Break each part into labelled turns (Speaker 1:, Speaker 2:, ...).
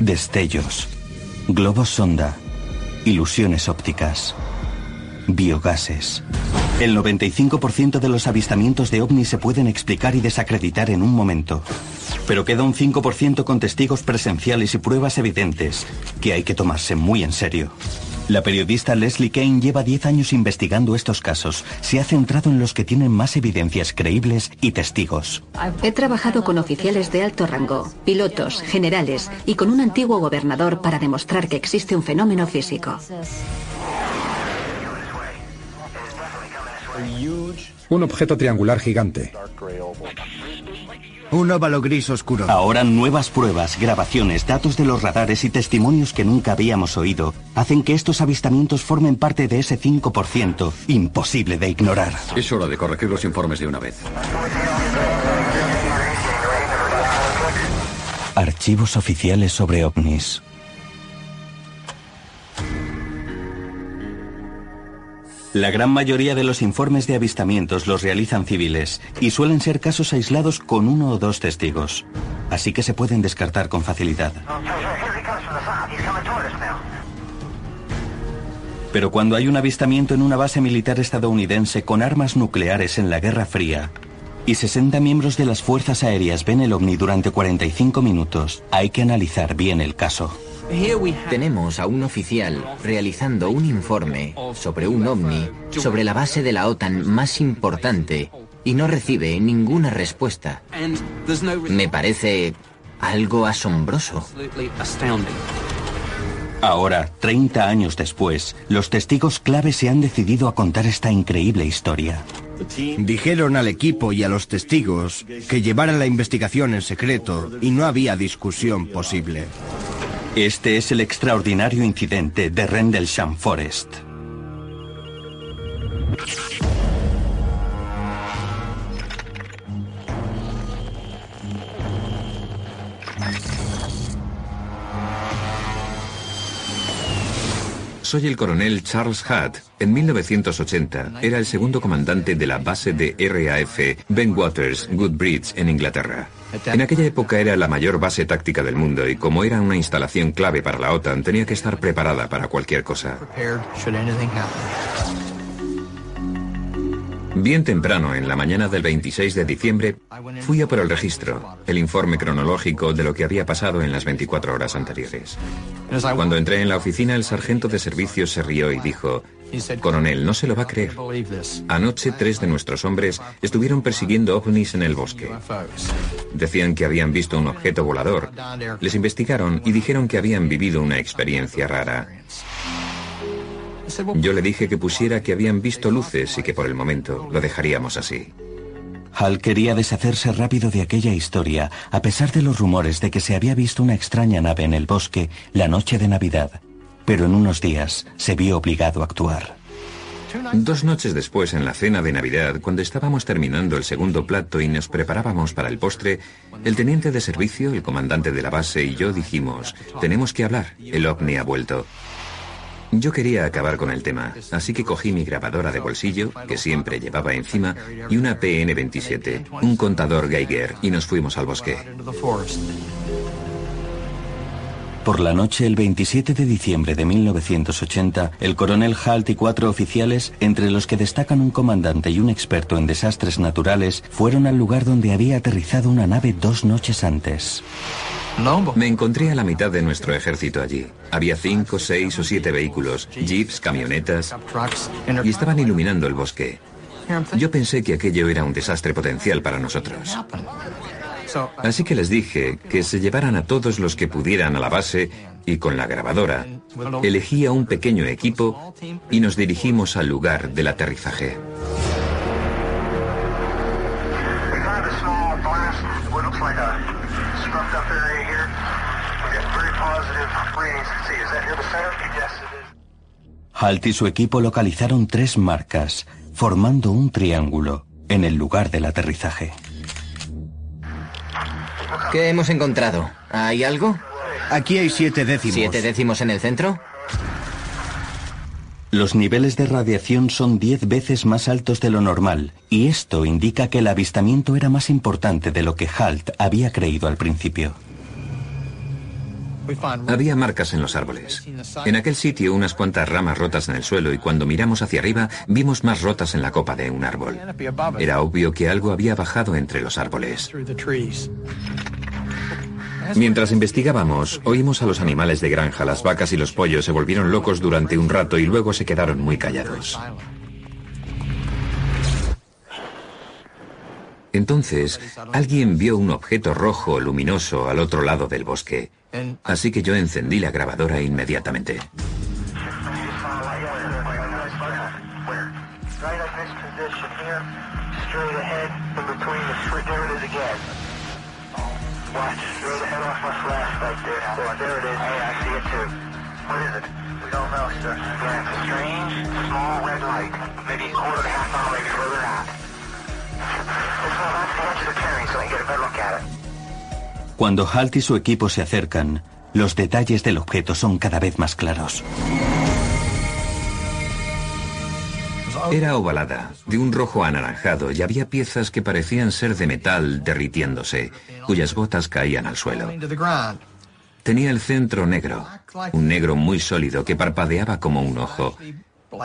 Speaker 1: Destellos, globos sonda, ilusiones ópticas, biogases. El 95% de los avistamientos de ovnis se pueden explicar y desacreditar en un momento. Pero queda un 5% con testigos presenciales y pruebas evidentes que hay que tomarse muy en serio. La periodista Leslie Kane lleva 10 años investigando estos casos. Se ha centrado en los que tienen más evidencias creíbles y testigos.
Speaker 2: He trabajado con oficiales de alto rango, pilotos, generales y con un antiguo gobernador para demostrar que existe un fenómeno físico.
Speaker 3: Un objeto triangular gigante.
Speaker 4: Un óvalo gris oscuro.
Speaker 1: Ahora nuevas pruebas, grabaciones, datos de los radares y testimonios que nunca habíamos oído hacen que estos avistamientos formen parte de ese 5% imposible de ignorar.
Speaker 5: Es hora de corregir los informes de una vez.
Speaker 1: Archivos oficiales sobre ovnis. La gran mayoría de los informes de avistamientos los realizan civiles y suelen ser casos aislados con uno o dos testigos, así que se pueden descartar con facilidad. Pero cuando hay un avistamiento en una base militar estadounidense con armas nucleares en la Guerra Fría y 60 miembros de las Fuerzas Aéreas ven el ovni durante 45 minutos, hay que analizar bien el caso.
Speaker 6: Tenemos a un oficial realizando un informe sobre un ovni sobre la base de la OTAN más importante y no recibe ninguna respuesta. Me parece algo asombroso.
Speaker 1: Ahora, 30 años después, los testigos clave se han decidido a contar esta increíble historia.
Speaker 4: Dijeron al equipo y a los testigos que llevaran la investigación en secreto y no había discusión posible.
Speaker 1: Este es el extraordinario incidente de Rendlesham Forest.
Speaker 7: Soy el coronel Charles Hutt. En 1980 era el segundo comandante de la base de RAF Ben Waters, Goodbridge, en Inglaterra. En aquella época era la mayor base táctica del mundo y como era una instalación clave para la OTAN, tenía que estar preparada para cualquier cosa. Bien temprano, en la mañana del 26 de diciembre, fui a por el registro, el informe cronológico de lo que había pasado en las 24 horas anteriores. Cuando entré en la oficina, el sargento de servicios se rió y dijo, Coronel, no se lo va a creer. Anoche tres de nuestros hombres estuvieron persiguiendo ovnis en el bosque. Decían que habían visto un objeto volador. Les investigaron y dijeron que habían vivido una experiencia rara. Yo le dije que pusiera que habían visto luces y que por el momento lo dejaríamos así.
Speaker 1: Hal quería deshacerse rápido de aquella historia, a pesar de los rumores de que se había visto una extraña nave en el bosque la noche de Navidad. Pero en unos días se vio obligado a actuar.
Speaker 7: Dos noches después, en la cena de Navidad, cuando estábamos terminando el segundo plato y nos preparábamos para el postre, el teniente de servicio, el comandante de la base y yo dijimos, tenemos que hablar, el ovni ha vuelto. Yo quería acabar con el tema, así que cogí mi grabadora de bolsillo, que siempre llevaba encima, y una PN-27, un contador Geiger, y nos fuimos al bosque.
Speaker 1: Por la noche, el 27 de diciembre de 1980, el coronel Halt y cuatro oficiales, entre los que destacan un comandante y un experto en desastres naturales, fueron al lugar donde había aterrizado una nave dos noches antes.
Speaker 7: Me encontré a la mitad de nuestro ejército allí. Había cinco, seis o siete vehículos, jeeps, camionetas, y estaban iluminando el bosque. Yo pensé que aquello era un desastre potencial para nosotros. Así que les dije que se llevaran a todos los que pudieran a la base y con la grabadora elegí a un pequeño equipo y nos dirigimos al lugar del aterrizaje.
Speaker 1: Halt y su equipo localizaron tres marcas, formando un triángulo en el lugar del aterrizaje.
Speaker 6: ¿Qué hemos encontrado? ¿Hay algo?
Speaker 4: Aquí hay siete décimos.
Speaker 6: ¿Siete décimos en el centro?
Speaker 1: Los niveles de radiación son diez veces más altos de lo normal, y esto indica que el avistamiento era más importante de lo que Halt había creído al principio.
Speaker 7: Había marcas en los árboles. En aquel sitio unas cuantas ramas rotas en el suelo y cuando miramos hacia arriba vimos más rotas en la copa de un árbol. Era obvio que algo había bajado entre los árboles. Mientras investigábamos, oímos a los animales de granja, las vacas y los pollos se volvieron locos durante un rato y luego se quedaron muy callados. Entonces, alguien vio un objeto rojo luminoso al otro lado del bosque, así que yo encendí la grabadora inmediatamente.
Speaker 1: Cuando Halt y su equipo se acercan, los detalles del objeto son cada vez más claros.
Speaker 7: Era ovalada, de un rojo anaranjado, y había piezas que parecían ser de metal derritiéndose, cuyas gotas caían al suelo. Tenía el centro negro, un negro muy sólido que parpadeaba como un ojo.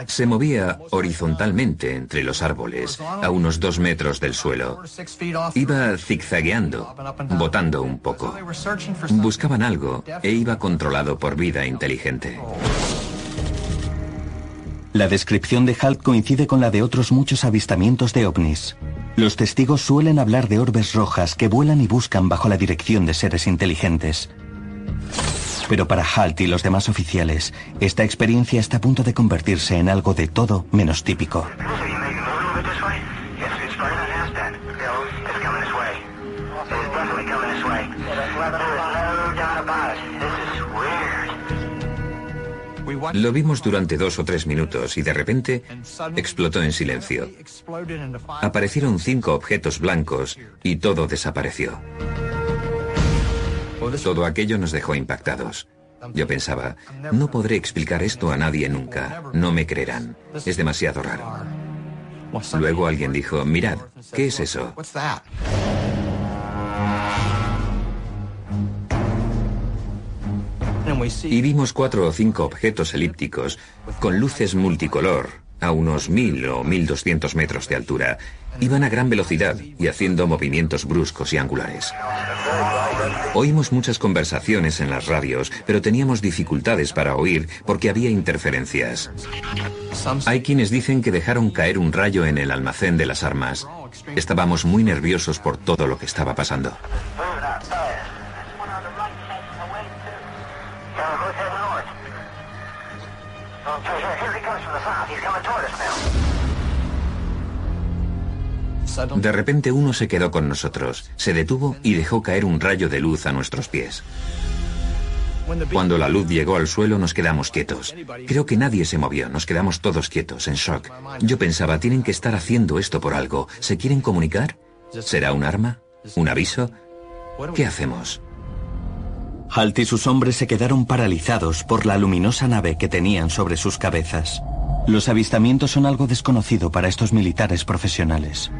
Speaker 7: Se movía horizontalmente entre los árboles, a unos dos metros del suelo. Iba zigzagueando, botando un poco. Buscaban algo e iba controlado por vida inteligente.
Speaker 1: La descripción de Halt coincide con la de otros muchos avistamientos de ovnis. Los testigos suelen hablar de orbes rojas que vuelan y buscan bajo la dirección de seres inteligentes. Pero para Halt y los demás oficiales, esta experiencia está a punto de convertirse en algo de todo menos típico.
Speaker 7: Lo vimos durante dos o tres minutos y de repente explotó en silencio. Aparecieron cinco objetos blancos y todo desapareció. Todo aquello nos dejó impactados. Yo pensaba, no podré explicar esto a nadie nunca, no me creerán, es demasiado raro. Luego alguien dijo, mirad, ¿qué es eso? Y vimos cuatro o cinco objetos elípticos con luces multicolor a unos mil o mil doscientos metros de altura. Iban a gran velocidad y haciendo movimientos bruscos y angulares. Oímos muchas conversaciones en las radios, pero teníamos dificultades para oír porque había interferencias. Hay quienes dicen que dejaron caer un rayo en el almacén de las armas. Estábamos muy nerviosos por todo lo que estaba pasando. De repente uno se quedó con nosotros, se detuvo y dejó caer un rayo de luz a nuestros pies. Cuando la luz llegó al suelo nos quedamos quietos. Creo que nadie se movió, nos quedamos todos quietos, en shock. Yo pensaba, tienen que estar haciendo esto por algo. ¿Se quieren comunicar? ¿Será un arma? ¿Un aviso? ¿Qué hacemos?
Speaker 1: Halt y sus hombres se quedaron paralizados por la luminosa nave que tenían sobre sus cabezas. Los avistamientos son algo desconocido para estos militares profesionales.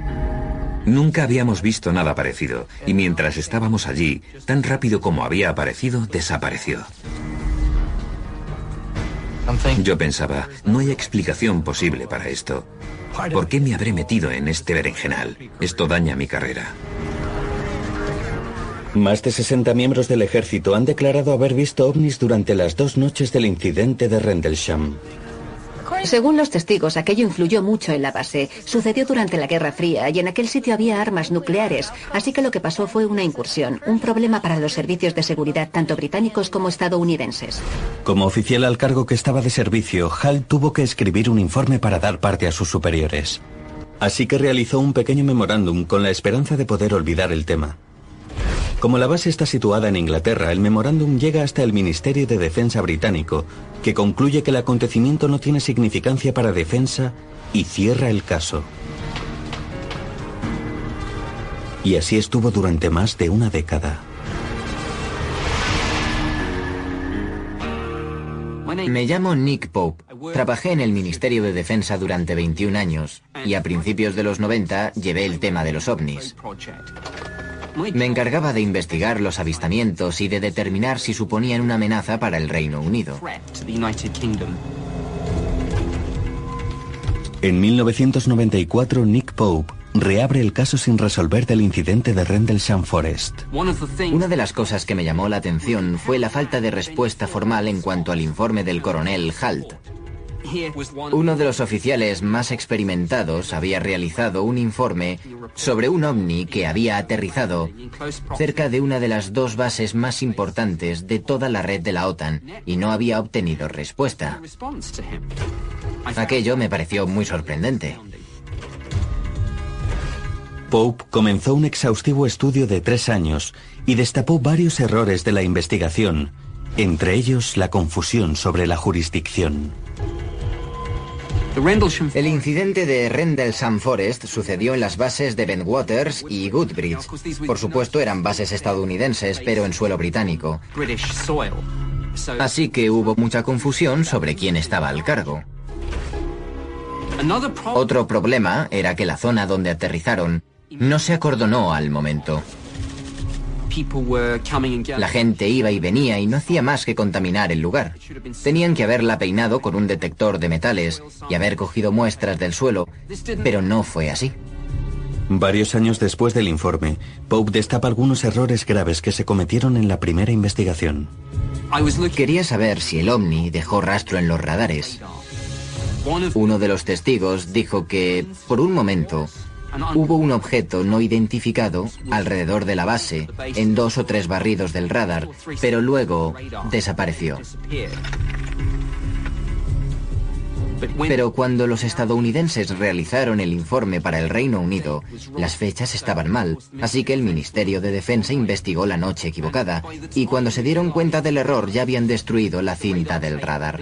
Speaker 7: Nunca habíamos visto nada parecido, y mientras estábamos allí, tan rápido como había aparecido, desapareció. Yo pensaba, no hay explicación posible para esto. ¿Por qué me habré metido en este berenjenal? Esto daña mi carrera.
Speaker 1: Más de 60 miembros del ejército han declarado haber visto ovnis durante las dos noches del incidente de Rendlesham.
Speaker 2: Según los testigos, aquello influyó mucho en la base. Sucedió durante la Guerra Fría y en aquel sitio había armas nucleares, así que lo que pasó fue una incursión, un problema para los servicios de seguridad tanto británicos como estadounidenses.
Speaker 1: Como oficial al cargo que estaba de servicio, Hall tuvo que escribir un informe para dar parte a sus superiores. Así que realizó un pequeño memorándum con la esperanza de poder olvidar el tema. Como la base está situada en Inglaterra, el memorándum llega hasta el Ministerio de Defensa británico, que concluye que el acontecimiento no tiene significancia para defensa y cierra el caso. Y así estuvo durante más de una década.
Speaker 6: Me llamo Nick Pope. Trabajé en el Ministerio de Defensa durante 21 años y a principios de los 90 llevé el tema de los ovnis. Me encargaba de investigar los avistamientos y de determinar si suponían una amenaza para el Reino Unido.
Speaker 1: En 1994, Nick Pope reabre el caso sin resolver del incidente de Rendlesham Forest.
Speaker 6: Una de las cosas que me llamó la atención fue la falta de respuesta formal en cuanto al informe del coronel Halt. Uno de los oficiales más experimentados había realizado un informe sobre un ovni que había aterrizado cerca de una de las dos bases más importantes de toda la red de la OTAN y no había obtenido respuesta. Aquello me pareció muy sorprendente.
Speaker 1: Pope comenzó un exhaustivo estudio de tres años y destapó varios errores de la investigación, entre ellos la confusión sobre la jurisdicción.
Speaker 6: El incidente de Rendlesham Forest sucedió en las bases de Bentwaters y Goodbridge. Por supuesto eran bases estadounidenses, pero en suelo británico. Así que hubo mucha confusión sobre quién estaba al cargo. Otro problema era que la zona donde aterrizaron no se acordonó al momento. La gente iba y venía y no hacía más que contaminar el lugar. Tenían que haberla peinado con un detector de metales y haber cogido muestras del suelo, pero no fue así.
Speaker 1: Varios años después del informe, Pope destapa algunos errores graves que se cometieron en la primera investigación.
Speaker 6: Quería saber si el ovni dejó rastro en los radares. Uno de los testigos dijo que, por un momento, Hubo un objeto no identificado alrededor de la base, en dos o tres barridos del radar, pero luego desapareció. Pero cuando los estadounidenses realizaron el informe para el Reino Unido, las fechas estaban mal, así que el Ministerio de Defensa investigó la noche equivocada, y cuando se dieron cuenta del error ya habían destruido la cinta del radar.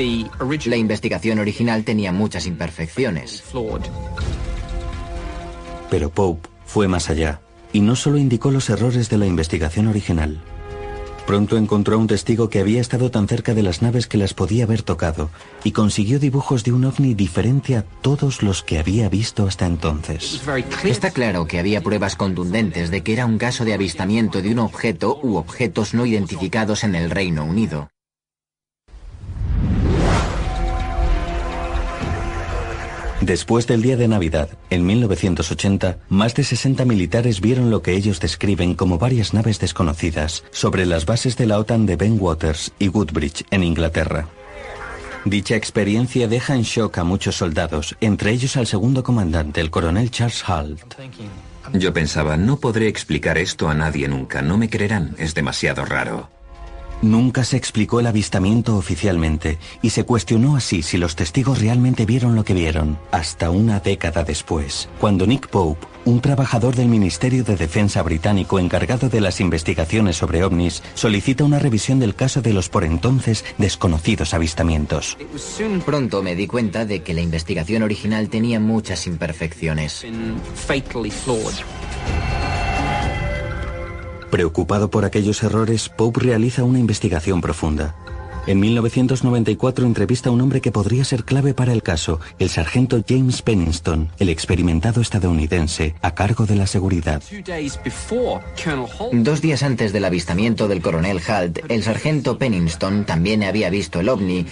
Speaker 6: La investigación original tenía muchas imperfecciones.
Speaker 1: Pero Pope fue más allá y no solo indicó los errores de la investigación original. Pronto encontró a un testigo que había estado tan cerca de las naves que las podía haber tocado y consiguió dibujos de un ovni diferente a todos los que había visto hasta entonces.
Speaker 6: Está claro que había pruebas contundentes de que era un caso de avistamiento de un objeto u objetos no identificados en el Reino Unido.
Speaker 1: Después del día de Navidad, en 1980, más de 60 militares vieron lo que ellos describen como varias naves desconocidas sobre las bases de la OTAN de Ben Waters y Woodbridge, en Inglaterra. Dicha experiencia deja en shock a muchos soldados, entre ellos al segundo comandante, el coronel Charles Halt.
Speaker 7: Yo pensaba, no podré explicar esto a nadie nunca, no me creerán, es demasiado raro.
Speaker 1: Nunca se explicó el avistamiento oficialmente y se cuestionó así si los testigos realmente vieron lo que vieron, hasta una década después, cuando Nick Pope, un trabajador del Ministerio de Defensa británico encargado de las investigaciones sobre ovnis, solicita una revisión del caso de los por entonces desconocidos avistamientos.
Speaker 6: Pronto me di cuenta de que la investigación original tenía muchas imperfecciones.
Speaker 1: Preocupado por aquellos errores, Pope realiza una investigación profunda. En 1994 entrevista a un hombre que podría ser clave para el caso, el sargento James Pennington, el experimentado estadounidense a cargo de la seguridad.
Speaker 6: Dos días antes del avistamiento del coronel Halt, el sargento Pennington también había visto el ovni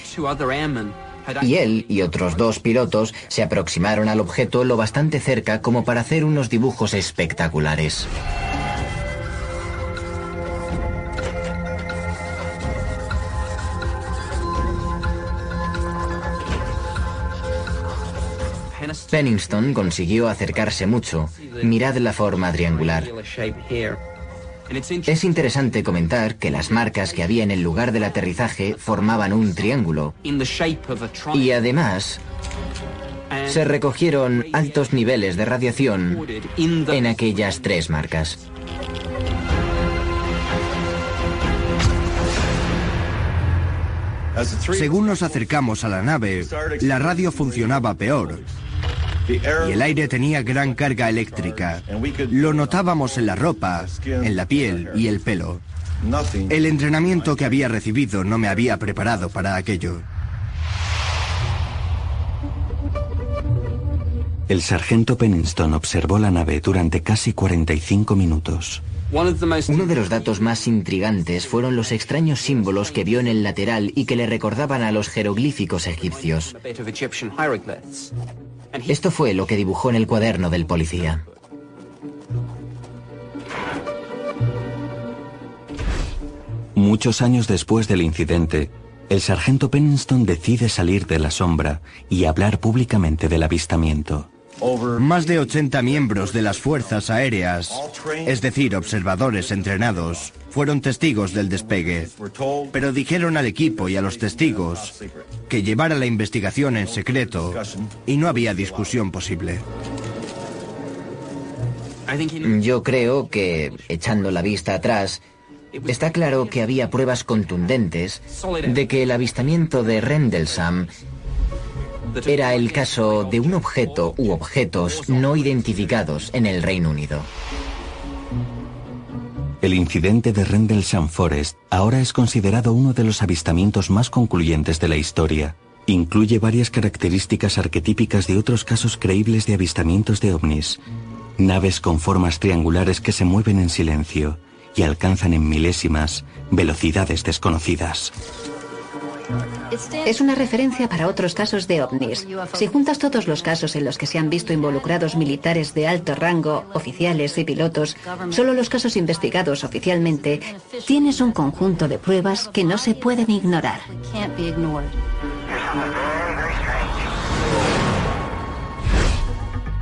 Speaker 6: y él y otros dos pilotos se aproximaron al objeto lo bastante cerca como para hacer unos dibujos espectaculares. Pennington consiguió acercarse mucho. Mirad la forma triangular. Es interesante comentar que las marcas que había en el lugar del aterrizaje formaban un triángulo. Y además, se recogieron altos niveles de radiación en aquellas tres marcas.
Speaker 4: Según nos acercamos a la nave, la radio funcionaba peor y el aire tenía gran carga eléctrica. Lo notábamos en la ropa, en la piel y el pelo. El entrenamiento que había recibido no me había preparado para aquello.
Speaker 1: El sargento Pennington observó la nave durante casi 45 minutos.
Speaker 6: Uno de los datos más intrigantes fueron los extraños símbolos que vio en el lateral y que le recordaban a los jeroglíficos egipcios. Esto fue lo que dibujó en el cuaderno del policía.
Speaker 1: Muchos años después del incidente, el sargento Pennington decide salir de la sombra y hablar públicamente del avistamiento.
Speaker 4: Más de 80 miembros de las fuerzas aéreas, es decir, observadores entrenados, fueron testigos del despegue, pero dijeron al equipo y a los testigos que llevara la investigación en secreto y no había discusión posible.
Speaker 6: Yo creo que, echando la vista atrás, está claro que había pruebas contundentes de que el avistamiento de Rendlesham era el caso de un objeto u objetos no identificados en el Reino Unido.
Speaker 1: El incidente de Rendlesham Forest ahora es considerado uno de los avistamientos más concluyentes de la historia. Incluye varias características arquetípicas de otros casos creíbles de avistamientos de ovnis. Naves con formas triangulares que se mueven en silencio y alcanzan en milésimas velocidades desconocidas.
Speaker 2: Es una referencia para otros casos de ovnis. Si juntas todos los casos en los que se han visto involucrados militares de alto rango, oficiales y pilotos, solo los casos investigados oficialmente, tienes un conjunto de pruebas que no se pueden ignorar.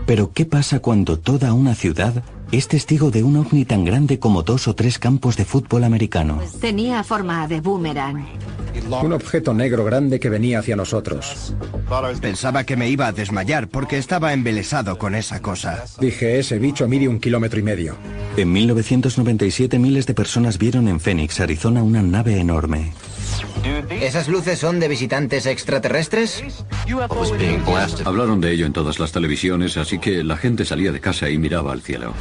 Speaker 1: Pero ¿qué pasa cuando toda una ciudad es testigo de un ovni tan grande como dos o tres campos de fútbol americano?
Speaker 8: Tenía forma de boomerang.
Speaker 3: Un objeto negro grande que venía hacia nosotros.
Speaker 4: Pensaba que me iba a desmayar porque estaba embelesado con esa cosa.
Speaker 3: Dije, ese bicho mide un kilómetro y medio.
Speaker 1: En 1997 miles de personas vieron en Phoenix, Arizona, una nave enorme.
Speaker 6: ¿Esas luces son de visitantes extraterrestres?
Speaker 5: Hablaron de ello en todas las televisiones, así que la gente salía de casa y miraba al cielo.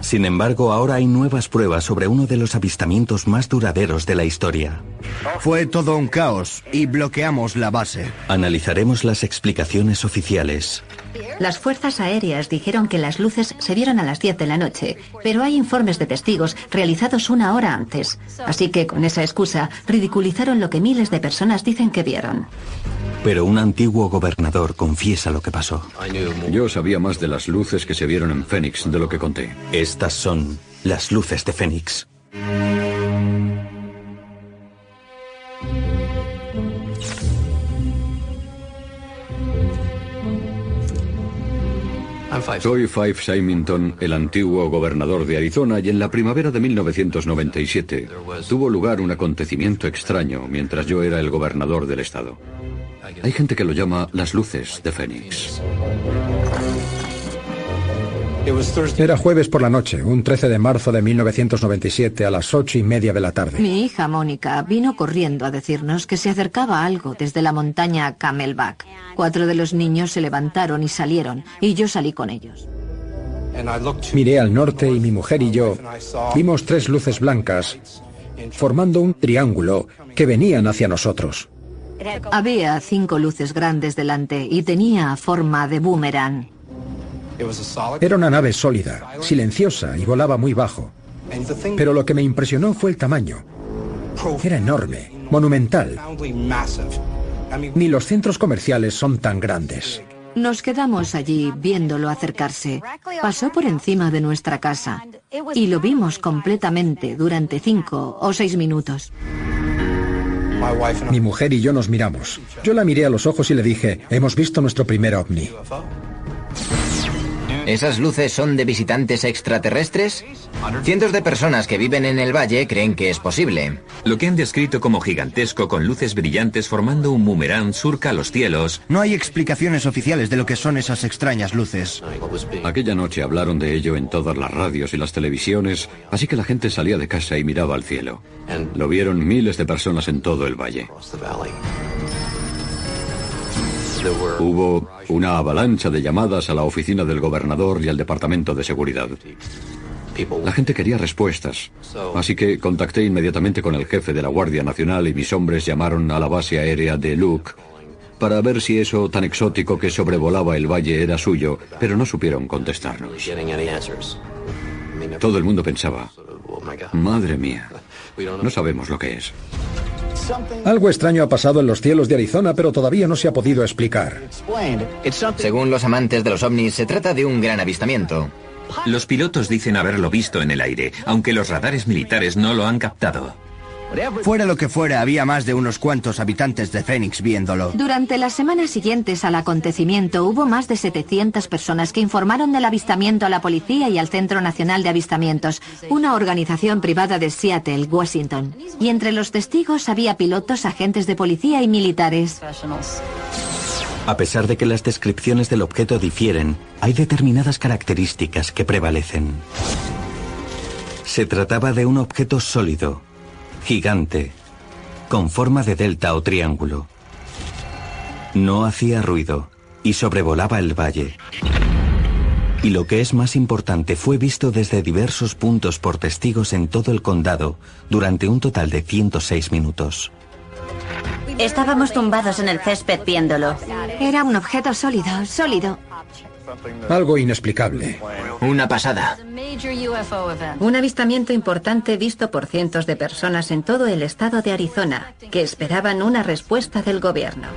Speaker 1: Sin embargo, ahora hay nuevas pruebas sobre uno de los avistamientos más duraderos de la historia.
Speaker 4: Fue todo un caos y bloqueamos la base.
Speaker 1: Analizaremos las explicaciones oficiales.
Speaker 2: Las fuerzas aéreas dijeron que las luces se vieron a las 10 de la noche, pero hay informes de testigos realizados una hora antes. Así que con esa excusa ridiculizaron lo que miles de personas dicen que vieron.
Speaker 1: Pero un antiguo gobernador confiesa lo que pasó.
Speaker 5: Yo sabía más de las luces que se vieron en Phoenix de lo que conté.
Speaker 1: Estas son las luces de Phoenix.
Speaker 5: Soy Five Symington, el antiguo gobernador de Arizona, y en la primavera de 1997 tuvo lugar un acontecimiento extraño mientras yo era el gobernador del estado. Hay gente que lo llama las luces de Fénix.
Speaker 3: Era jueves por la noche, un 13 de marzo de 1997 a las ocho y media de la tarde.
Speaker 8: Mi hija Mónica vino corriendo a decirnos que se acercaba algo desde la montaña Camelback. Cuatro de los niños se levantaron y salieron, y yo salí con ellos.
Speaker 3: Miré al norte y mi mujer y yo vimos tres luces blancas formando un triángulo que venían hacia nosotros.
Speaker 8: Había cinco luces grandes delante y tenía forma de boomerang.
Speaker 3: Era una nave sólida, silenciosa y volaba muy bajo. Pero lo que me impresionó fue el tamaño. Era enorme, monumental. Ni los centros comerciales son tan grandes.
Speaker 8: Nos quedamos allí viéndolo acercarse. Pasó por encima de nuestra casa y lo vimos completamente durante cinco o seis minutos.
Speaker 3: Mi mujer y yo nos miramos. Yo la miré a los ojos y le dije, hemos visto nuestro primer ovni.
Speaker 6: ¿Esas luces son de visitantes extraterrestres? Cientos de personas que viven en el valle creen que es posible.
Speaker 7: Lo que han descrito como gigantesco con luces brillantes formando un boomerang surca los cielos.
Speaker 4: No hay explicaciones oficiales de lo que son esas extrañas luces.
Speaker 5: Aquella noche hablaron de ello en todas las radios y las televisiones, así que la gente salía de casa y miraba al cielo. Lo vieron miles de personas en todo el valle. Hubo una avalancha de llamadas a la oficina del gobernador y al departamento de seguridad. La gente quería respuestas, así que contacté inmediatamente con el jefe de la Guardia Nacional y mis hombres llamaron a la base aérea de Luke para ver si eso tan exótico que sobrevolaba el valle era suyo, pero no supieron contestarnos. Todo el mundo pensaba, madre mía, no sabemos lo que es.
Speaker 3: Algo extraño ha pasado en los cielos de Arizona, pero todavía no se ha podido explicar.
Speaker 6: Según los amantes de los ovnis, se trata de un gran avistamiento.
Speaker 7: Los pilotos dicen haberlo visto en el aire, aunque los radares militares no lo han captado.
Speaker 4: Fuera lo que fuera, había más de unos cuantos habitantes de Phoenix viéndolo.
Speaker 8: Durante las semanas siguientes al acontecimiento hubo más de 700 personas que informaron del avistamiento a la policía y al Centro Nacional de Avistamientos, una organización privada de Seattle, Washington. Y entre los testigos había pilotos, agentes de policía y militares.
Speaker 1: A pesar de que las descripciones del objeto difieren, hay determinadas características que prevalecen. Se trataba de un objeto sólido, gigante, con forma de delta o triángulo. No hacía ruido y sobrevolaba el valle. Y lo que es más importante, fue visto desde diversos puntos por testigos en todo el condado durante un total de 106 minutos.
Speaker 9: Estábamos tumbados en el césped viéndolo.
Speaker 8: Era un objeto sólido, sólido.
Speaker 3: Algo inexplicable.
Speaker 6: Una pasada.
Speaker 2: Un avistamiento importante visto por cientos de personas en todo el estado de Arizona, que esperaban una respuesta del gobierno.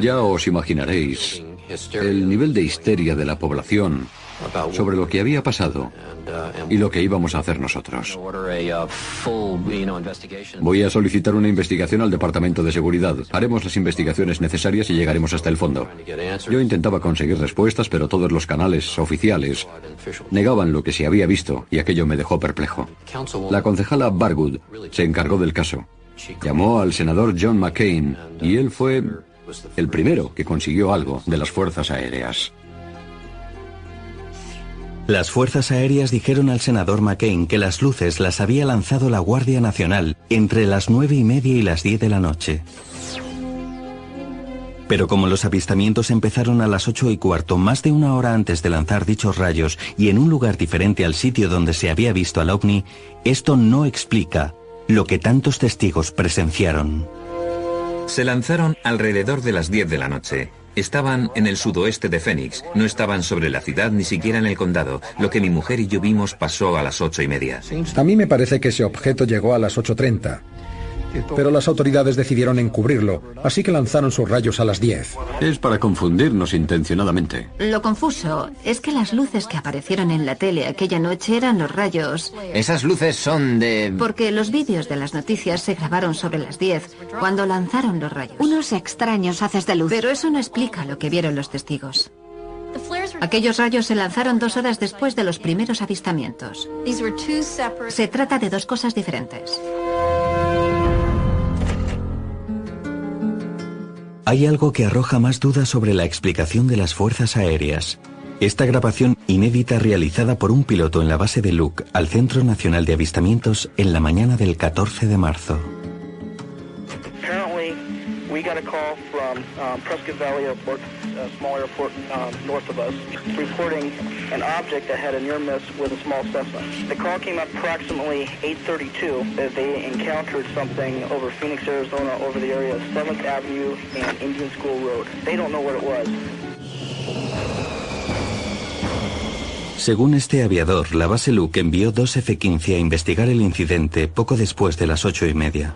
Speaker 5: Ya os imaginaréis el nivel de histeria de la población sobre lo que había pasado y lo que íbamos a hacer nosotros. Voy a solicitar una investigación al Departamento de Seguridad. Haremos las investigaciones necesarias y llegaremos hasta el fondo. Yo intentaba conseguir respuestas, pero todos los canales oficiales negaban lo que se había visto y aquello me dejó perplejo. La concejala Barwood se encargó del caso. Llamó al senador John McCain y él fue el primero que consiguió algo de las fuerzas aéreas.
Speaker 1: Las fuerzas aéreas dijeron al senador McCain que las luces las había lanzado la Guardia Nacional entre las nueve y media y las diez de la noche. Pero como los avistamientos empezaron a las ocho y cuarto, más de una hora antes de lanzar dichos rayos y en un lugar diferente al sitio donde se había visto al ovni, esto no explica lo que tantos testigos presenciaron.
Speaker 7: Se lanzaron alrededor de las 10 de la noche. Estaban en el sudoeste de Phoenix, no estaban sobre la ciudad ni siquiera en el condado. Lo que mi mujer y yo vimos pasó a las ocho y media.
Speaker 3: A mí me parece que ese objeto llegó a las 8.30. Pero las autoridades decidieron encubrirlo, así que lanzaron sus rayos a las 10.
Speaker 5: Es para confundirnos intencionadamente.
Speaker 2: Lo confuso es que las luces que aparecieron en la tele aquella noche eran los rayos.
Speaker 6: Esas luces son de...
Speaker 2: Porque los vídeos de las noticias se grabaron sobre las 10, cuando lanzaron los rayos.
Speaker 8: Unos extraños haces de luz.
Speaker 2: Pero eso no explica lo que vieron los testigos. Aquellos rayos se lanzaron dos horas después de los primeros avistamientos. Se trata de dos cosas diferentes.
Speaker 1: Hay algo que arroja más dudas sobre la explicación de las fuerzas aéreas. Esta grabación inédita realizada por un piloto en la base de Luke al Centro Nacional de Avistamientos en la mañana del 14 de marzo.
Speaker 10: From um, Prescott Valley Airport, a small airport um, north of us, reporting an object that had a near miss with a small Cessna. The call came up approximately 8:32 that they encountered something over Phoenix, Arizona, over the area of 7th Avenue and Indian School Road. They don't know what it was.
Speaker 1: Según este aviador, la base Luke envió dos F-15 a investigar el incidente poco después de las ocho y media.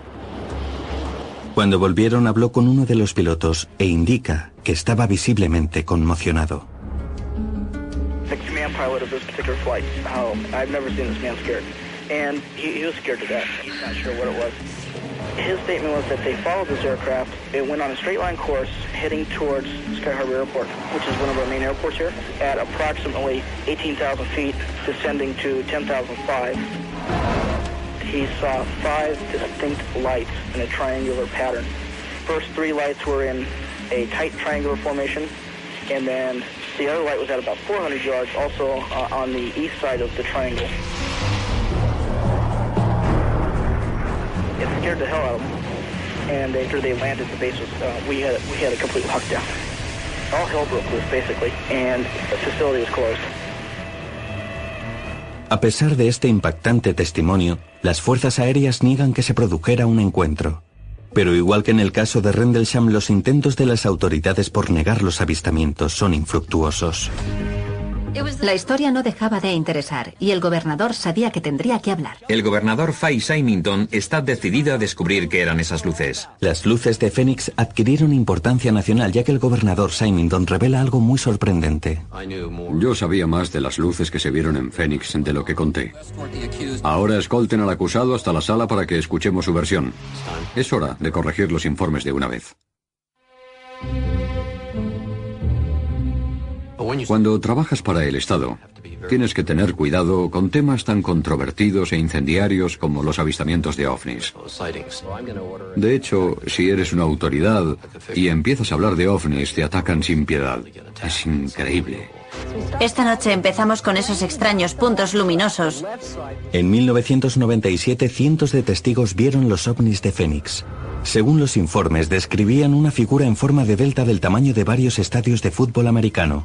Speaker 1: Cuando volvieron habló con uno de los pilotos e indica que estaba visiblemente conmocionado.
Speaker 10: Was. His statement was that they followed this aircraft. It went on a straight line course heading towards Sky Harbor Airport, which is one of our main airports here, at approximately 18,000 feet, descending to 10,005. He saw five distinct lights in a triangular pattern. First three lights were in a tight triangular formation, and then the other light was at about 400 yards, also uh, on the east side of the triangle. It scared the hell out of them, and after they landed, the base was uh, we had we had a complete lockdown. All hell broke loose basically, and the facility was closed.
Speaker 1: A pesar de este impactante testimonio, las fuerzas aéreas niegan que se produjera un encuentro. Pero igual que en el caso de Rendlesham, los intentos de las autoridades por negar los avistamientos son infructuosos.
Speaker 2: La historia no dejaba de interesar y el gobernador sabía que tendría que hablar.
Speaker 7: El gobernador Fay Symington está decidido a descubrir qué eran esas luces.
Speaker 1: Las luces de Phoenix adquirieron importancia nacional ya que el gobernador Symington revela algo muy sorprendente.
Speaker 5: Yo sabía más de las luces que se vieron en Phoenix de lo que conté. Ahora escolten al acusado hasta la sala para que escuchemos su versión. Es hora de corregir los informes de una vez. Cuando trabajas para el Estado, tienes que tener cuidado con temas tan controvertidos e incendiarios como los avistamientos de ovnis. De hecho, si eres una autoridad y empiezas a hablar de ovnis, te atacan sin piedad. Es increíble.
Speaker 9: Esta noche empezamos con esos extraños puntos luminosos.
Speaker 1: En 1997, cientos de testigos vieron los ovnis de Phoenix. Según los informes, describían una figura en forma de delta del tamaño de varios estadios de fútbol americano.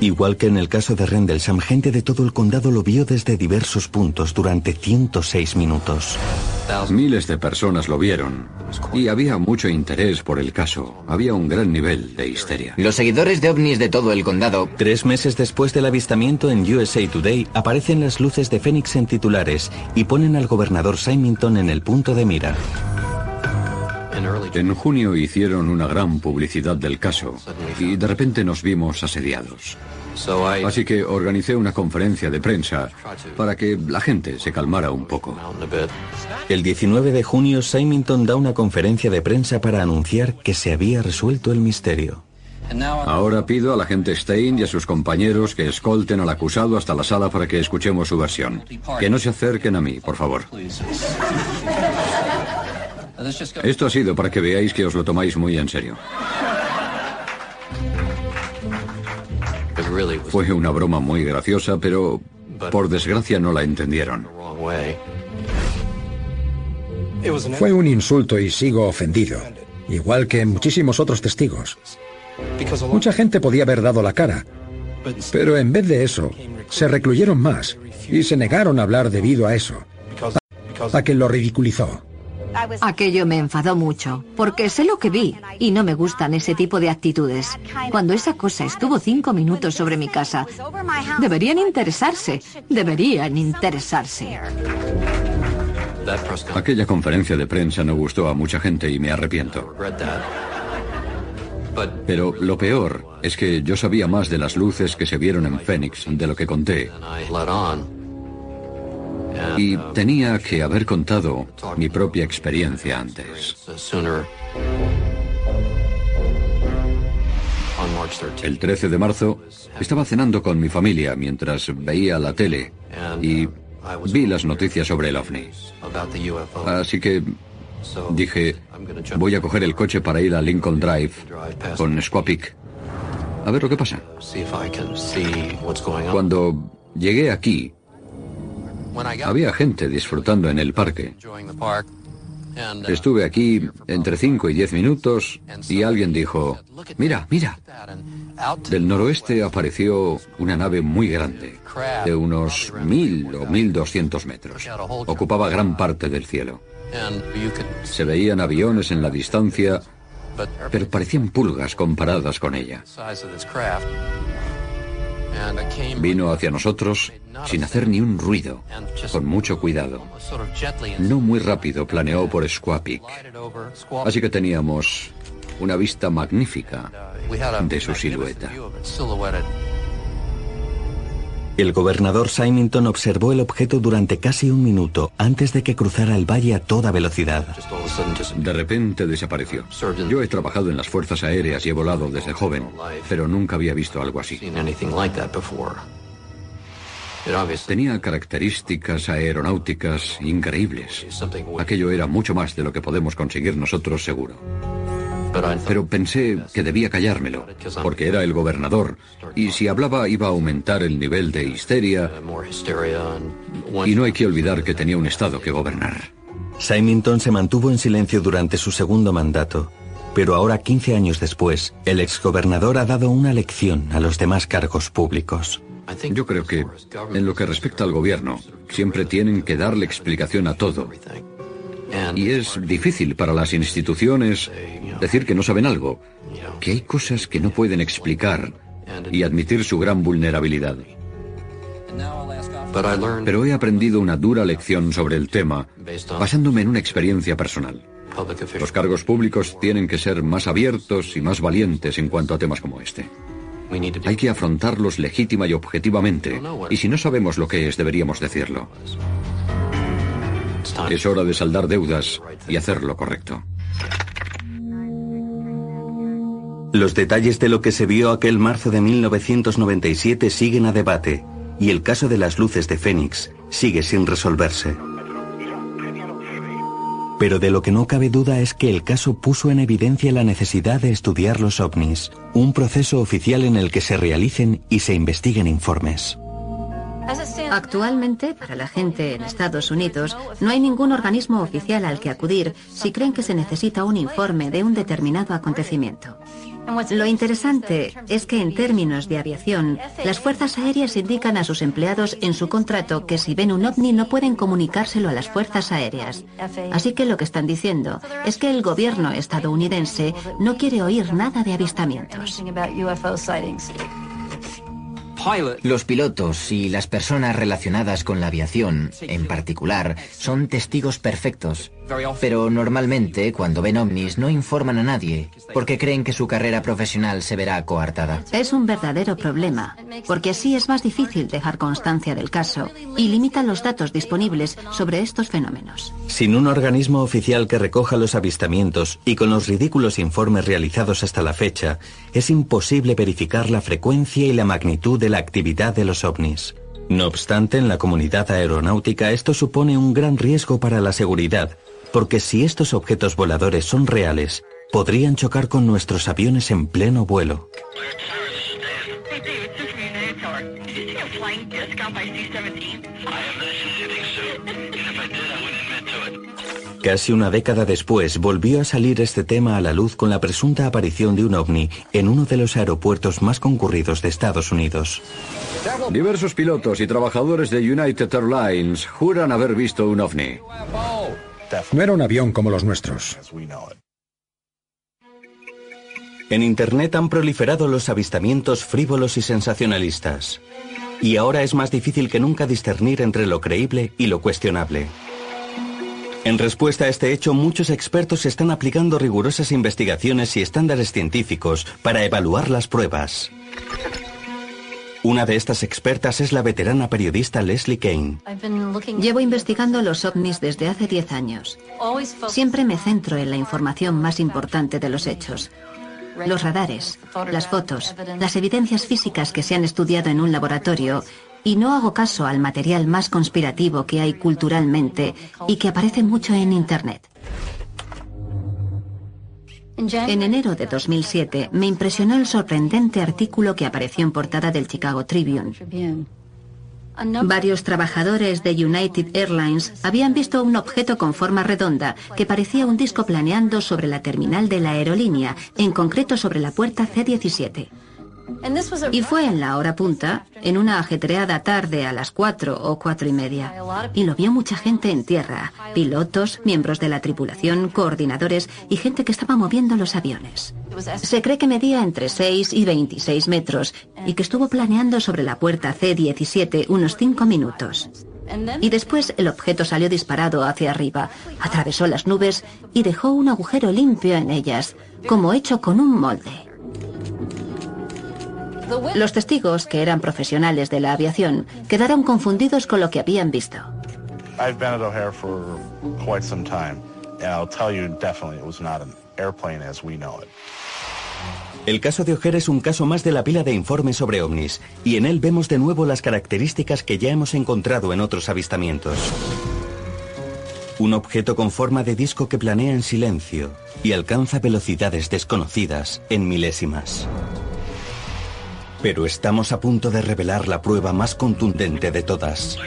Speaker 1: Igual que en el caso de Rendlesham, gente de todo el condado lo vio desde diversos puntos durante 106 minutos.
Speaker 5: Miles de personas lo vieron y había mucho interés por el caso. Había un gran nivel de histeria.
Speaker 6: Los seguidores de ovnis de todo el condado.
Speaker 1: Tres meses después del avistamiento en USA Today aparecen las luces de Phoenix en titulares y ponen al gobernador Symington en el punto de mira.
Speaker 5: En junio hicieron una gran publicidad del caso y de repente nos vimos asediados. Así que organicé una conferencia de prensa para que la gente se calmara un poco.
Speaker 1: El 19 de junio, Symington da una conferencia de prensa para anunciar que se había resuelto el misterio.
Speaker 5: Ahora pido a la gente Stein y a sus compañeros que escolten al acusado hasta la sala para que escuchemos su versión. Que no se acerquen a mí, por favor. Esto ha sido para que veáis que os lo tomáis muy en serio. Fue una broma muy graciosa, pero por desgracia no la entendieron.
Speaker 3: Fue un insulto y sigo ofendido, igual que muchísimos otros testigos. Mucha gente podía haber dado la cara, pero en vez de eso, se recluyeron más y se negaron a hablar debido a eso, a que lo ridiculizó.
Speaker 8: Aquello me enfadó mucho, porque sé lo que vi y no me gustan ese tipo de actitudes. Cuando esa cosa estuvo cinco minutos sobre mi casa, deberían interesarse, deberían interesarse.
Speaker 5: Aquella conferencia de prensa no gustó a mucha gente y me arrepiento. Pero lo peor es que yo sabía más de las luces que se vieron en Phoenix de lo que conté. Y tenía que haber contado mi propia experiencia antes. El 13 de marzo estaba cenando con mi familia mientras veía la tele y vi las noticias sobre el ovni. Así que dije, voy a coger el coche para ir a Lincoln Drive con Squapic. A ver lo que pasa. Cuando llegué aquí, había gente disfrutando en el parque. Estuve aquí entre 5 y 10 minutos y alguien dijo, mira, mira. Del noroeste apareció una nave muy grande, de unos 1000 o 1200 metros. Ocupaba gran parte del cielo. Se veían aviones en la distancia, pero parecían pulgas comparadas con ella. Vino hacia nosotros sin hacer ni un ruido, con mucho cuidado. No muy rápido planeó por Squapic, así que teníamos una vista magnífica de su silueta.
Speaker 1: El gobernador Symington observó el objeto durante casi un minuto antes de que cruzara el valle a toda velocidad.
Speaker 5: De repente desapareció. Yo he trabajado en las fuerzas aéreas y he volado desde joven, pero nunca había visto algo así. Tenía características aeronáuticas increíbles. Aquello era mucho más de lo que podemos conseguir nosotros seguro. Pero pensé que debía callármelo, porque era el gobernador, y si hablaba iba a aumentar el nivel de histeria, y no hay que olvidar que tenía un estado que gobernar.
Speaker 1: Symington se mantuvo en silencio durante su segundo mandato, pero ahora 15 años después, el exgobernador ha dado una lección a los demás cargos públicos.
Speaker 5: Yo creo que, en lo que respecta al gobierno, siempre tienen que darle explicación a todo. Y es difícil para las instituciones decir que no saben algo, que hay cosas que no pueden explicar y admitir su gran vulnerabilidad. Pero he aprendido una dura lección sobre el tema basándome en una experiencia personal. Los cargos públicos tienen que ser más abiertos y más valientes en cuanto a temas como este. Hay que afrontarlos legítima y objetivamente, y si no sabemos lo que es, deberíamos decirlo. Es hora de saldar deudas y hacer lo correcto.
Speaker 1: Los detalles de lo que se vio aquel marzo de 1997 siguen a debate, y el caso de las luces de Fénix sigue sin resolverse. Pero de lo que no cabe duda es que el caso puso en evidencia la necesidad de estudiar los ovnis, un proceso oficial en el que se realicen y se investiguen informes.
Speaker 2: Actualmente, para la gente en Estados Unidos, no hay ningún organismo oficial al que acudir si creen que se necesita un informe de un determinado acontecimiento. Lo interesante es que en términos de aviación, las fuerzas aéreas indican a sus empleados en su contrato que si ven un ovni no pueden comunicárselo a las fuerzas aéreas. Así que lo que están diciendo es que el gobierno estadounidense no quiere oír nada de avistamientos.
Speaker 6: Los pilotos y las personas relacionadas con la aviación, en particular, son testigos perfectos. Pero normalmente, cuando ven ovnis, no informan a nadie, porque creen que su carrera profesional se verá coartada.
Speaker 2: Es un verdadero problema, porque así es más difícil dejar constancia del caso y limita los datos disponibles sobre estos fenómenos.
Speaker 1: Sin un organismo oficial que recoja los avistamientos y con los ridículos informes realizados hasta la fecha, es imposible verificar la frecuencia y la magnitud de la actividad de los ovnis. No obstante, en la comunidad aeronáutica esto supone un gran riesgo para la seguridad, porque si estos objetos voladores son reales, podrían chocar con nuestros aviones en pleno vuelo. Casi una década después volvió a salir este tema a la luz con la presunta aparición de un ovni en uno de los aeropuertos más concurridos de Estados Unidos.
Speaker 5: Diversos pilotos y trabajadores de United Airlines juran haber visto un ovni.
Speaker 3: No era un avión como los nuestros.
Speaker 1: En Internet han proliferado los avistamientos frívolos y sensacionalistas. Y ahora es más difícil que nunca discernir entre lo creíble y lo cuestionable. En respuesta a este hecho, muchos expertos están aplicando rigurosas investigaciones y estándares científicos para evaluar las pruebas. Una de estas expertas es la veterana periodista Leslie Kane.
Speaker 2: Llevo investigando los ovnis desde hace 10 años. Siempre me centro en la información más importante de los hechos. Los radares, las fotos, las evidencias físicas que se han estudiado en un laboratorio y no hago caso al material más conspirativo que hay culturalmente y que aparece mucho en Internet. En enero de 2007 me impresionó el sorprendente artículo que apareció en portada del Chicago Tribune. Varios trabajadores de United Airlines habían visto un objeto con forma redonda que parecía un disco planeando sobre la terminal de la aerolínea, en concreto sobre la puerta C-17. Y fue en la hora punta, en una ajetreada tarde a las cuatro o cuatro y media. Y lo vio mucha gente en tierra, pilotos, miembros de la tripulación, coordinadores y gente que estaba moviendo los aviones. Se cree que medía entre 6 y 26 metros y que estuvo planeando sobre la puerta C-17 unos cinco minutos. Y después el objeto salió disparado hacia arriba, atravesó las nubes y dejó un agujero limpio en ellas, como hecho con un molde. Los testigos, que eran profesionales de la aviación, quedaron confundidos con lo que habían visto.
Speaker 1: El caso de O'Hare es un caso más de la pila de informes sobre ovnis, y en él vemos de nuevo las características que ya hemos encontrado en otros avistamientos. Un objeto con forma de disco que planea en silencio y alcanza velocidades desconocidas en milésimas. Pero estamos a punto de revelar la prueba más contundente de todas.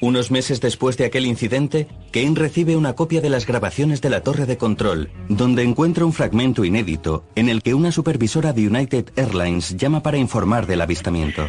Speaker 1: Unos meses después de aquel incidente, Kane recibe una copia de las grabaciones de la torre de control, donde encuentra un fragmento inédito en el que una supervisora de United Airlines llama para informar del avistamiento.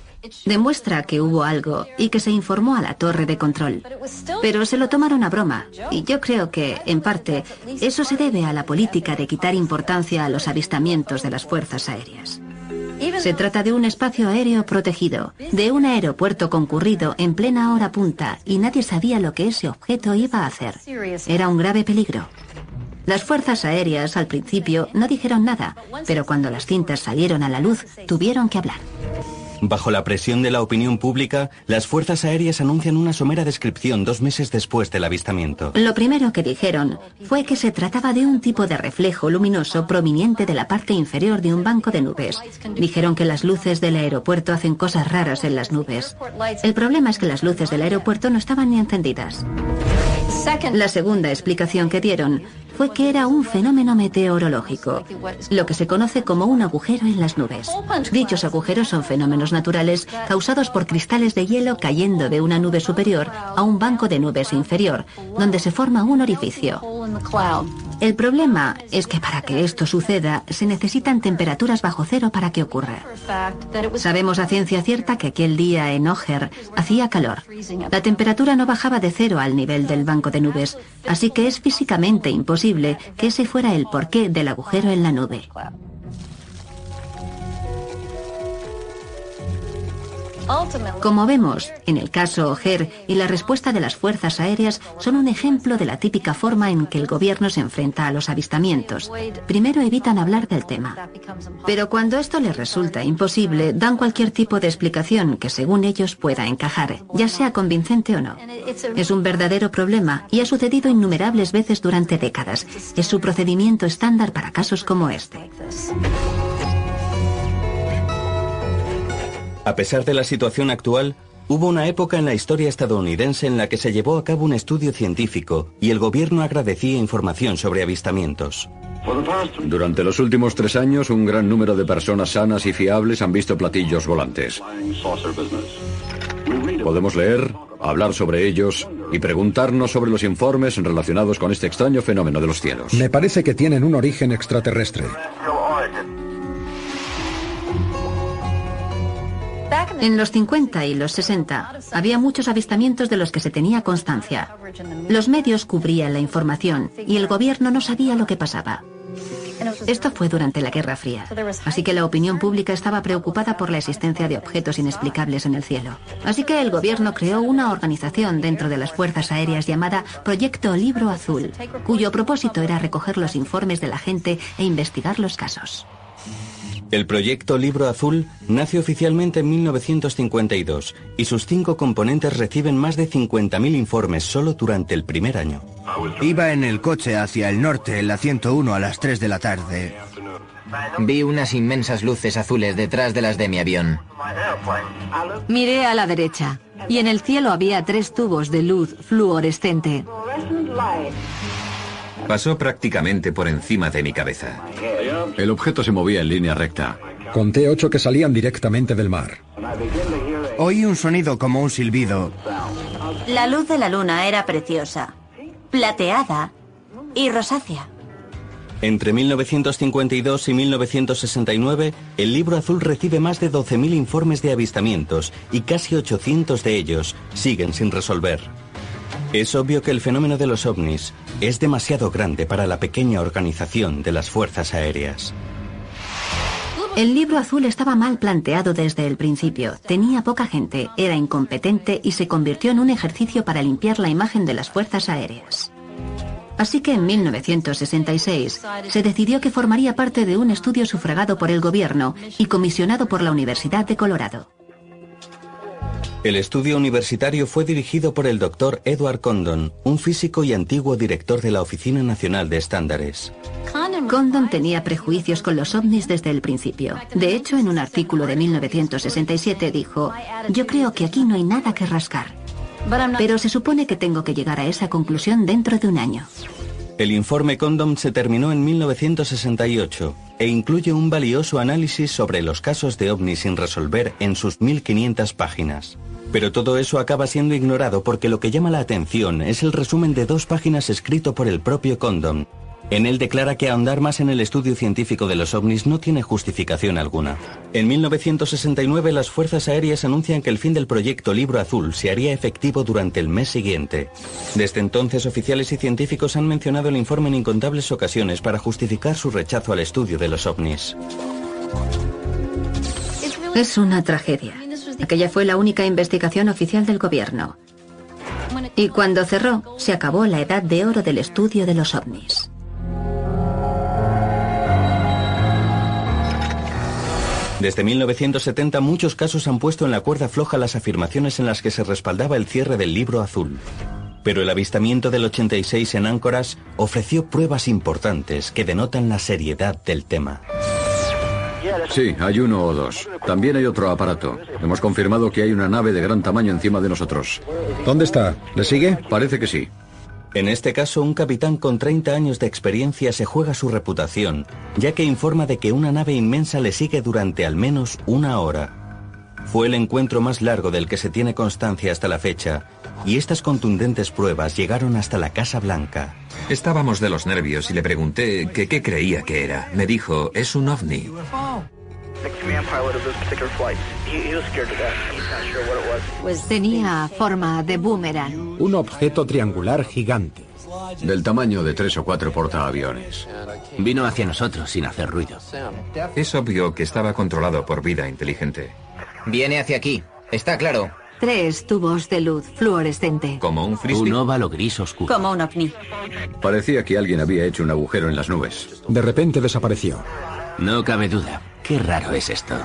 Speaker 2: Demuestra que hubo algo y que se informó a la torre de control. Pero se lo tomaron a broma. Y yo creo que, en parte, eso se debe a la política de quitar importancia a los avistamientos de las fuerzas aéreas. Se trata de un espacio aéreo protegido, de un aeropuerto concurrido en plena hora punta y nadie sabía lo que ese objeto iba a hacer. Era un grave peligro. Las fuerzas aéreas al principio no dijeron nada, pero cuando las cintas salieron a la luz tuvieron que hablar.
Speaker 1: Bajo la presión de la opinión pública, las fuerzas aéreas anuncian una somera descripción dos meses después del avistamiento.
Speaker 2: Lo primero que dijeron fue que se trataba de un tipo de reflejo luminoso proveniente de la parte inferior de un banco de nubes. Dijeron que las luces del aeropuerto hacen cosas raras en las nubes. El problema es que las luces del aeropuerto no estaban ni encendidas. La segunda explicación que dieron fue que era un fenómeno meteorológico, lo que se conoce como un agujero en las nubes. Dichos agujeros son fenómenos naturales causados por cristales de hielo cayendo de una nube superior a un banco de nubes inferior, donde se forma un orificio. El problema es que para que esto suceda se necesitan temperaturas bajo cero para que ocurra. Sabemos a ciencia cierta que aquel día en Oger hacía calor. La temperatura no bajaba de cero al nivel del banco de nubes, así que es físicamente imposible que ese fuera el porqué del agujero en la nube. Como vemos, en el caso Oger y la respuesta de las fuerzas aéreas son un ejemplo de la típica forma en que el gobierno se enfrenta a los avistamientos. Primero evitan hablar del tema. Pero cuando esto les resulta imposible, dan cualquier tipo de explicación que según ellos pueda encajar, ya sea convincente o no. Es un verdadero problema y ha sucedido innumerables veces durante décadas. Es su procedimiento estándar para casos como este.
Speaker 1: A pesar de la situación actual, hubo una época en la historia estadounidense en la que se llevó a cabo un estudio científico y el gobierno agradecía información sobre avistamientos.
Speaker 5: Durante los últimos tres años, un gran número de personas sanas y fiables han visto platillos volantes. Podemos leer, hablar sobre ellos y preguntarnos sobre los informes relacionados con este extraño fenómeno de los cielos.
Speaker 3: Me parece que tienen un origen extraterrestre.
Speaker 2: En los 50 y los 60 había muchos avistamientos de los que se tenía constancia. Los medios cubrían la información y el gobierno no sabía lo que pasaba. Esto fue durante la Guerra Fría, así que la opinión pública estaba preocupada por la existencia de objetos inexplicables en el cielo. Así que el gobierno creó una organización dentro de las Fuerzas Aéreas llamada Proyecto Libro Azul, cuyo propósito era recoger los informes de la gente e investigar los casos.
Speaker 1: El proyecto Libro Azul nace oficialmente en 1952 y sus cinco componentes reciben más de 50.000 informes solo durante el primer año.
Speaker 4: Iba en el coche hacia el norte, en la 101, a las 3 de la tarde.
Speaker 6: Vi unas inmensas luces azules detrás de las de mi avión.
Speaker 8: Miré a la derecha y en el cielo había tres tubos de luz fluorescente.
Speaker 7: Pasó prácticamente por encima de mi cabeza.
Speaker 5: El objeto se movía en línea recta.
Speaker 3: Conté ocho que salían directamente del mar.
Speaker 4: Oí un sonido como un silbido.
Speaker 9: La luz de la luna era preciosa, plateada y rosácea.
Speaker 1: Entre 1952 y 1969, el libro azul recibe más de 12.000 informes de avistamientos y casi 800 de ellos siguen sin resolver. Es obvio que el fenómeno de los ovnis es demasiado grande para la pequeña organización de las fuerzas aéreas.
Speaker 2: El libro azul estaba mal planteado desde el principio. Tenía poca gente, era incompetente y se convirtió en un ejercicio para limpiar la imagen de las fuerzas aéreas. Así que en 1966 se decidió que formaría parte de un estudio sufragado por el gobierno y comisionado por la Universidad de Colorado.
Speaker 1: El estudio universitario fue dirigido por el doctor Edward Condon, un físico y antiguo director de la Oficina Nacional de Estándares.
Speaker 2: Condon tenía prejuicios con los ovnis desde el principio. De hecho, en un artículo de 1967 dijo, yo creo que aquí no hay nada que rascar. Pero se supone que tengo que llegar a esa conclusión dentro de un año.
Speaker 1: El informe Condom se terminó en 1968 e incluye un valioso análisis sobre los casos de ovnis sin resolver en sus 1500 páginas. Pero todo eso acaba siendo ignorado porque lo que llama la atención es el resumen de dos páginas escrito por el propio Condom. En él declara que ahondar más en el estudio científico de los ovnis no tiene justificación alguna. En 1969 las Fuerzas Aéreas anuncian que el fin del proyecto Libro Azul se haría efectivo durante el mes siguiente. Desde entonces oficiales y científicos han mencionado el informe en incontables ocasiones para justificar su rechazo al estudio de los ovnis.
Speaker 2: Es una tragedia. Aquella fue la única investigación oficial del gobierno. Y cuando cerró, se acabó la edad de oro del estudio de los ovnis.
Speaker 1: Desde 1970 muchos casos han puesto en la cuerda floja las afirmaciones en las que se respaldaba el cierre del libro azul. Pero el avistamiento del 86 en Áncoras ofreció pruebas importantes que denotan la seriedad del tema.
Speaker 5: Sí, hay uno o dos. También hay otro aparato. Hemos confirmado que hay una nave de gran tamaño encima de nosotros.
Speaker 3: ¿Dónde está? ¿Le sigue?
Speaker 5: Parece que sí.
Speaker 1: En este caso, un capitán con 30 años de experiencia se juega su reputación, ya que informa de que una nave inmensa le sigue durante al menos una hora. Fue el encuentro más largo del que se tiene constancia hasta la fecha, y estas contundentes pruebas llegaron hasta la Casa Blanca.
Speaker 7: Estábamos de los nervios y le pregunté que qué creía que era. Me dijo, es un ovni.
Speaker 8: Pues tenía forma de boomerang.
Speaker 3: Un objeto triangular gigante.
Speaker 5: Del tamaño de tres o cuatro portaaviones.
Speaker 11: Vino hacia nosotros sin hacer ruido.
Speaker 7: Es obvio que estaba controlado por vida inteligente.
Speaker 6: Viene hacia aquí. Está claro.
Speaker 8: Tres tubos de luz fluorescente.
Speaker 7: Como un frisbee.
Speaker 11: Un óvalo gris oscuro.
Speaker 9: Como un ovni.
Speaker 5: Parecía que alguien había hecho un agujero en las nubes.
Speaker 3: De repente desapareció.
Speaker 11: No cabe duda. Qué raro es esto.